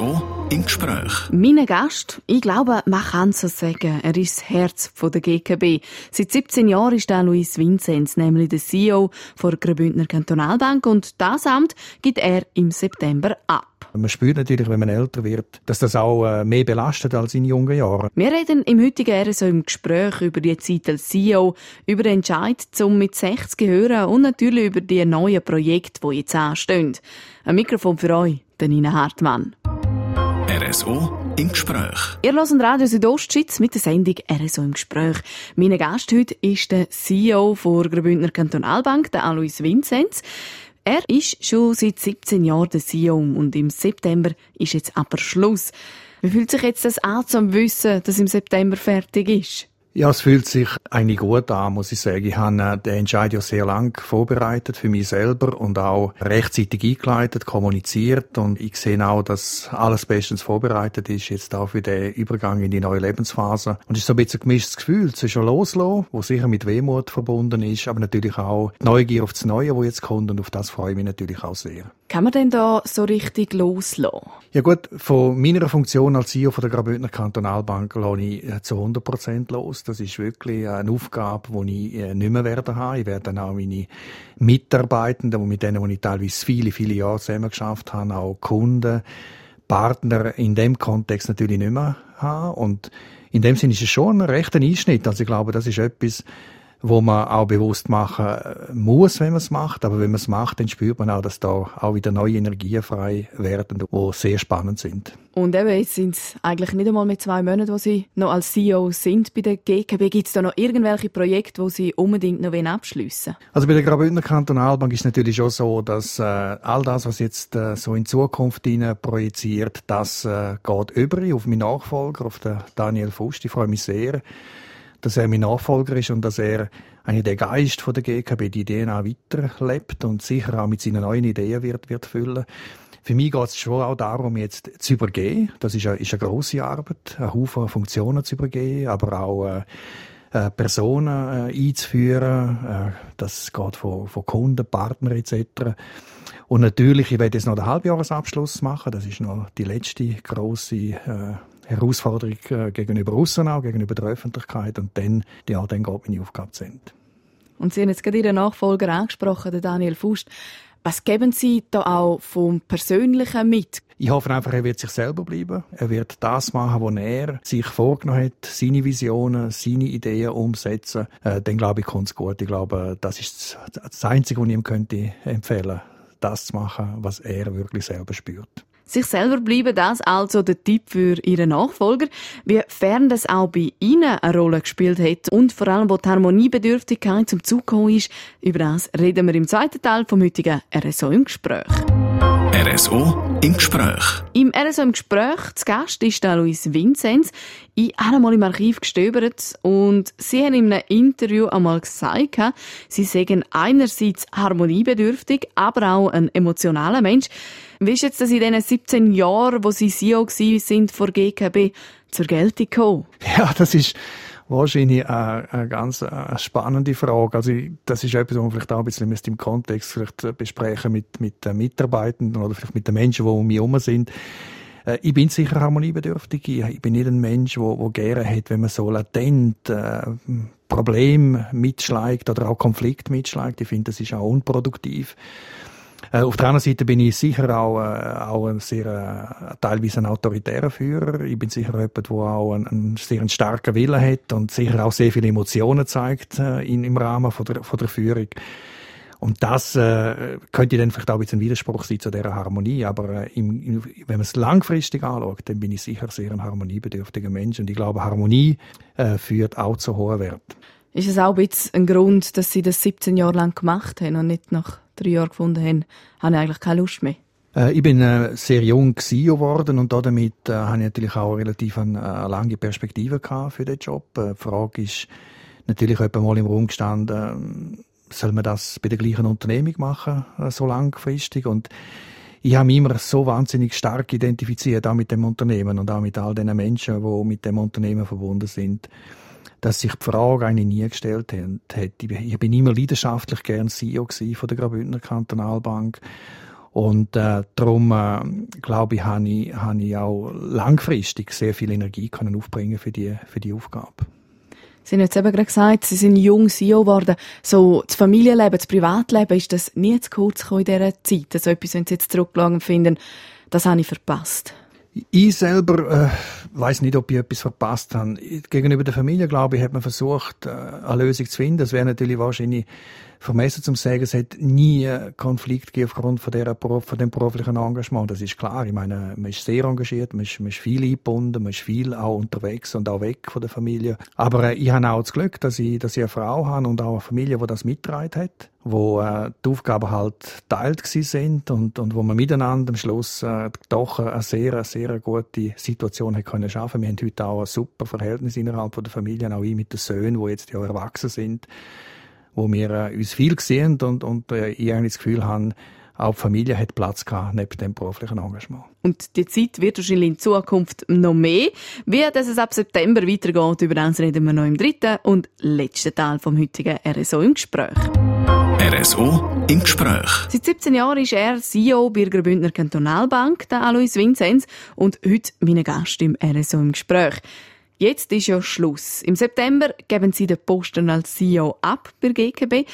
RSO im Gespräch. Mein Gast, ich glaube, man kann so sagen, er ist das Herz der GKB. Seit 17 Jahren ist er Luis Vinzenz, nämlich der CEO der Graubündner Kantonalbank und das Amt gibt er im September ab. Man spürt natürlich, wenn man älter wird, dass das auch äh, mehr belastet als in jungen Jahren. Wir reden im heutigen RSO im Gespräch über die Zeit als CEO, über den Entscheid, zum mit 60 zu hören und natürlich über die neuen Projekte, die jetzt anstehen. Ein Mikrofon für euch, der Nina Hartmann. RSO im Gespräch. Ihr hört Radio Südostschweiz mit der Sendung RSO im Gespräch. Mein Gast heute ist der CEO der Graubündner Kantonalbank, der Alois Vinzenz. Er ist schon seit 17 Jahren der CEO und im September ist jetzt aber Schluss. Wie fühlt sich jetzt das an, zum Wissen, dass im September fertig ist? Ja, es fühlt sich eigentlich gut an, muss ich sagen. Ich habe äh, den Entscheid ja sehr lang vorbereitet für mich selber und auch rechtzeitig eingeleitet, kommuniziert und ich sehe auch, dass alles bestens vorbereitet ist, jetzt auch für den Übergang in die neue Lebensphase. Und es ist so ein bisschen ein gemischtes Gefühl zwischen Loslassen, wo sicher mit Wehmut verbunden ist, aber natürlich auch Neugier auf das Neue, wo jetzt kommt und auf das freue ich mich natürlich auch sehr. Kann man denn da so richtig loslassen? Ja gut, von meiner Funktion als CEO von der Graubündner Kantonalbank lasse ich äh, zu 100 Prozent los. Das ist wirklich eine Aufgabe, die ich äh, nicht mehr werden habe. Ich werde dann auch meine Mitarbeitenden, mit denen ich teilweise viele, viele Jahre zusammen geschafft habe, auch Kunden, Partner in dem Kontext natürlich nicht mehr haben. Und in dem Sinne ist es schon ein rechter Einschnitt. Also ich glaube, das ist etwas, wo man auch bewusst machen äh, muss, wenn man es macht. Aber wenn man es macht, dann spürt man auch, dass da auch wieder neue Energien frei werden, die sehr spannend sind. Und eben, jetzt sind es eigentlich nicht einmal mit zwei Monaten, wo Sie noch als CEO sind bei der GKB. Gibt es da noch irgendwelche Projekte, die Sie unbedingt noch abschliessen wollen? Also bei der Graubündner Kantonalbank ist es natürlich schon so, dass äh, all das, was jetzt äh, so in Zukunft projiziert, das äh, geht über auf meinen Nachfolger, auf den Daniel Fust. Ich freue mich sehr dass er mein Nachfolger ist und dass er eigentlich der Geist von der GKB, die Ideen auch weiterlebt und sicher auch mit seinen neuen Ideen wird, wird füllen. Für mich geht es schon auch darum, jetzt zu übergehen. Das ist eine, ist eine grosse Arbeit, einen Haufen Funktionen zu übergehen, aber auch äh, äh, Personen äh, einzuführen. Äh, das geht von, von Kunden, Partnern etc. Und natürlich, ich werde jetzt noch den Halbjahresabschluss machen. Das ist noch die letzte grosse äh, Herausforderung äh, gegenüber Russen auch, gegenüber der Öffentlichkeit und dann, ja, dann geht meine Aufgabe zu Ende. Und Sie haben jetzt gerade Ihren Nachfolger angesprochen, den Daniel Fust. Was geben Sie da auch vom Persönlichen mit? Ich hoffe einfach, er wird sich selber bleiben. Er wird das machen, was er sich vorgenommen hat, seine Visionen, seine Ideen umsetzen. Äh, dann glaube ich, kommt es gut. Ich glaube, das ist das Einzige, was ich ihm könnte empfehlen, das zu machen, was er wirklich selber spürt. Sich selber bleiben, das also der Tipp für Ihren Nachfolger. Wie fern das auch bei Ihnen eine Rolle gespielt hat und vor allem, wo die Harmoniebedürftigkeit zum Zug gekommen ist, über das reden wir im zweiten Teil vom heutigen RSO im Gespräch. RSO im Gespräch. Im RSO im Gespräch zu Gast ist der Luis Vinzenz. Ich habe einmal im Archiv gestöbert und sie haben in einem Interview einmal gesagt, sie seien einerseits harmoniebedürftig, aber auch ein emotionaler Mensch. Wie ist jetzt das in diesen 17 Jahren, wo Sie CEO sind vor GKB, zur Geltung gekommen? Ja, das ist wahrscheinlich eine, eine ganz eine spannende Frage. Also das ist etwas, was man vielleicht auch ein bisschen im Kontext vielleicht besprechen mit, mit den Mitarbeitenden oder vielleicht mit den Menschen, die um mich herum sind. Äh, ich bin sicher harmoniebedürftig. Ich bin nicht ein Mensch, der, der gerne hat, wenn man so latent äh, Problem mitschlägt oder auch Konflikt mitschlägt. Ich finde, das ist auch unproduktiv. Äh, auf der anderen Seite bin ich sicher auch, äh, auch ein sehr, äh, teilweise ein autoritärer Führer. Ich bin sicher jemand, der auch einen, einen sehr starken Willen hat und sicher auch sehr viele Emotionen zeigt äh, in, im Rahmen von der, von der Führung. Und das äh, könnte dann vielleicht auch ein bisschen ein Widerspruch sein zu dieser Harmonie. Aber äh, im, im, wenn man es langfristig anschaut, dann bin ich sicher sehr ein harmoniebedürftiger Mensch. Und ich glaube, Harmonie äh, führt auch zu hohen Werten. Ist es auch ein bisschen ein Grund, dass Sie das 17 Jahre lang gemacht haben und nicht nach drei Jahren gefunden haben, habe ich eigentlich keine Lust mehr? Äh, ich bin äh, sehr jung geworden und damit äh, habe ich natürlich auch relativ eine, eine lange Perspektive für den Job. Äh, die Frage ist natürlich etwa mal im Raum gestanden, soll man das bei der gleichen Unternehmung machen, äh, so langfristig? Und ich habe mich immer so wahnsinnig stark identifiziert, auch mit dem Unternehmen und auch mit all den Menschen, die mit dem Unternehmen verbunden sind dass sich die Frage eigentlich nie gestellt hat. Ich bin immer leidenschaftlich gern CEO von der Graubündner Kantonalbank Und äh, darum, äh, glaube ich, habe ich, habe ich auch langfristig sehr viel Energie können aufbringen für die, für die Aufgabe. Sie haben jetzt eben gerade gesagt, Sie sind jung CEO geworden. So, das Familienleben, das Privatleben, ist das nie zu kurz gekommen in dieser Zeit? Also etwas, wenn Sie jetzt zurückschauen und finden, das habe ich verpasst. Ich selber äh, weiß nicht, ob ich etwas verpasst habe. Gegenüber der Familie, glaube ich, hat man versucht, äh, eine Lösung zu finden. Das wäre natürlich wahrscheinlich vermessen zum sagen, es hat nie Konflikt gegeben aufgrund von, der, von dem beruflichen Engagement. Das ist klar. Ich meine, man ist sehr engagiert, man ist, man ist viel eingebunden, man ist viel auch unterwegs und auch weg von der Familie. Aber äh, ich habe auch das Glück, dass ich, dass ich eine Frau habe und auch eine Familie, die das mitgetragen hat wo äh, die Aufgaben halt teilt sind und, und wo man miteinander am Schluss äh, doch eine sehr, sehr gute Situation hat können schaffen. Wir haben heute auch ein super Verhältnis innerhalb der Familie, auch ich mit den Söhnen, die jetzt ja erwachsen sind wo wir äh, uns viel gesehen und, und äh, ich eigentlich das Gefühl habe, auch die Familie hat Platz gehabt, neben dem beruflichen Engagement. Und die Zeit wird wahrscheinlich in Zukunft noch mehr. Wie das ab September weitergeht, über das reden wir noch im dritten und letzten Teil vom heutigen RSO im Gespräch. RSO im Gespräch. Seit 17 Jahren ist er CEO bei der Graubündner Kantonalbank, der Alois Vinzenz, und heute mein Gast im RSO im Gespräch. Jetzt ist ja Schluss. Im September geben Sie den Posten als CEO ab bei GKB.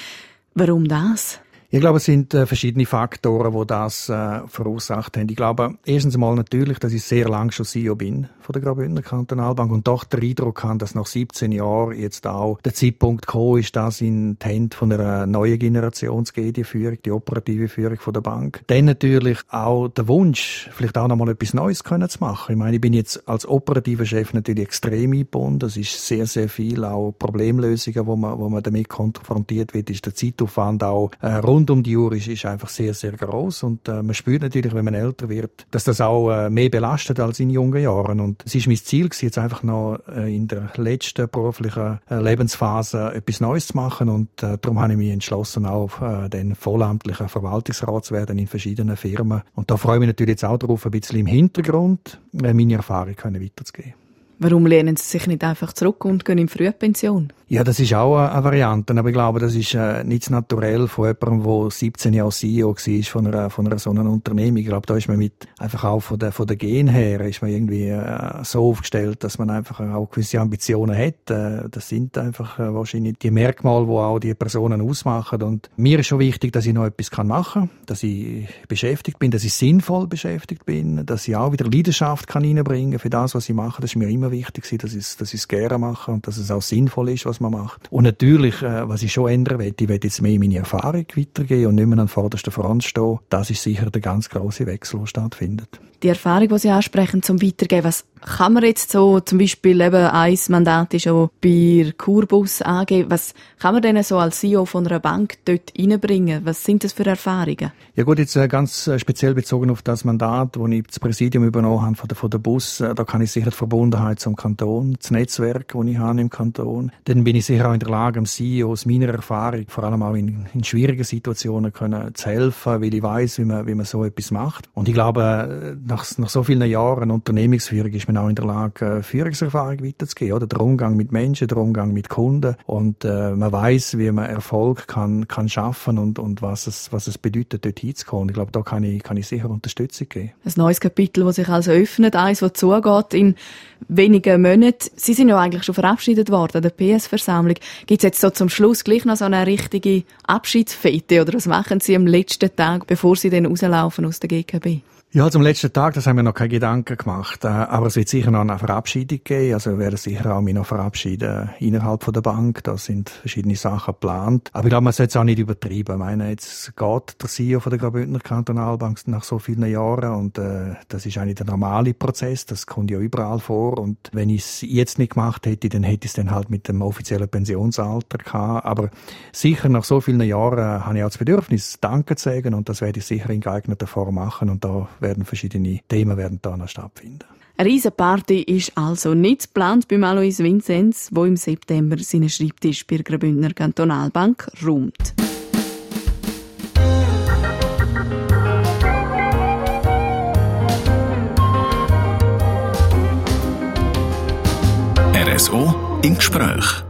Warum das? Ich glaube, es sind äh, verschiedene Faktoren, die das äh, verursacht haben. Ich glaube, erstens einmal natürlich, dass ich sehr lange schon CEO bin von der Graubündner Kantonalbank und doch den Eindruck habe, dass nach 17 Jahren jetzt auch der Zeitpunkt gekommen ist, dass in die Hände von einer neuen Generation zu gehen, die Führung, die operative Führung von der Bank. Dann natürlich auch der Wunsch, vielleicht auch noch mal etwas Neues können zu machen. Ich meine, ich bin jetzt als operativer Chef natürlich extrem eingebunden. Das ist sehr, sehr viel auch Problemlösungen, wo man, wo man damit konfrontiert wird, ist der Zeitaufwand auch äh, rund um die Uhr ist, ist einfach sehr, sehr groß und äh, man spürt natürlich, wenn man älter wird, dass das auch äh, mehr belastet als in jungen Jahren. Und es ist mein Ziel gewesen, jetzt einfach noch äh, in der letzten beruflichen äh, Lebensphase etwas Neues zu machen. Und äh, darum habe ich mich entschlossen, auch äh, den vollamtlichen Verwaltungsrat zu werden in verschiedenen Firmen. Und da freue ich mich natürlich jetzt auch darauf, ein bisschen im Hintergrund äh, meine Erfahrung weiterzugeben. Warum lehnen Sie sich nicht einfach zurück und gehen in Frühpension? Ja, das ist auch eine Variante, aber ich glaube, das ist äh, nicht naturell von jemandem, der 17 Jahre CEO war von einer, von einer so einer Unternehmung. Ich glaube, da ist man mit, einfach auch von der, von der Gen her, ist man irgendwie äh, so aufgestellt, dass man einfach auch gewisse Ambitionen hat. Äh, das sind einfach äh, wahrscheinlich die Merkmale, die auch die Personen ausmachen. Und mir ist schon wichtig, dass ich noch etwas machen kann, dass ich beschäftigt bin, dass ich sinnvoll beschäftigt bin, dass ich auch wieder Leidenschaft kann reinbringen für das, was ich mache. Das ist mir immer wichtig, dass ich, dass ich es gerne mache und dass es auch sinnvoll ist, was man macht. Und natürlich, äh, was ich schon ändern will, ich will jetzt mehr meine Erfahrung weitergeben und nicht mehr an vorderster Front stehen. Das ist sicher der ganz große Wechsel, der stattfindet. Die Erfahrung, die Sie ansprechen, zum Weitergeben, was kann man jetzt so, zum Beispiel eben ein Mandat ist auch bei Kurbus angeben, was kann man denn so als CEO von einer Bank dort reinbringen? Was sind das für Erfahrungen? Ja gut, jetzt äh, ganz äh, speziell bezogen auf das Mandat, das ich das Präsidium übernommen habe von der, von der Bus, da kann ich sicher die Verbundenheit zum Kanton, das Netzwerk, das ich habe im Kanton, dann bin ich sicher auch in der Lage, dem CEO aus meiner Erfahrung, vor allem auch in, in schwierigen Situationen, können zu helfen, weil ich weiß, wie man, wie man so etwas macht. Und ich glaube, nach, nach so vielen Jahren Unternehmensführung ist man auch in der Lage, Führungserfahrung weiterzugeben, oder? Der Umgang mit Menschen, der Umgang mit Kunden. Und äh, man weiß, wie man Erfolg kann, kann schaffen und, und was es, was es bedeutet, dort hinzukommen. Ich glaube, da kann ich, kann ich sicher Unterstützung geben. Ein neues Kapitel, das sich also öffnet, eins, das zugeht in wenigen Monaten. Sie sind ja eigentlich schon verabschiedet worden, der PS Versammlung. Gibt es jetzt so zum Schluss gleich noch so eine richtige Abschiedsfete oder was machen Sie am letzten Tag, bevor Sie dann rauslaufen aus der GKB? Ja, zum letzten Tag, das haben wir noch keine Gedanken gemacht. Äh, aber es wird sicher noch eine Verabschiedung geben. Also wir werden sicher auch mich noch verabschieden innerhalb der Bank. Da sind verschiedene Sachen geplant. Aber ich glaube, man sollte es auch nicht übertreiben. Ich meine, jetzt geht der CEO von der Graubündner Kantonalbank nach so vielen Jahren und äh, das ist eigentlich der normale Prozess. Das kommt ja überall vor. Und wenn ich es jetzt nicht gemacht hätte, dann hätte ich es dann halt mit dem offiziellen Pensionsalter gehabt. Aber sicher nach so vielen Jahren äh, habe ich auch das Bedürfnis, Danke zu sagen und das werde ich sicher in geeigneter Form machen. Und da werden verschiedene Themen werden da noch stattfinden. Eine Riesenparty ist also nicht geplant bei Alois Vinzenz, wo im September seinen Schreibtisch bei der Graubündner Kantonalbank räumt. RSO im Gespräch.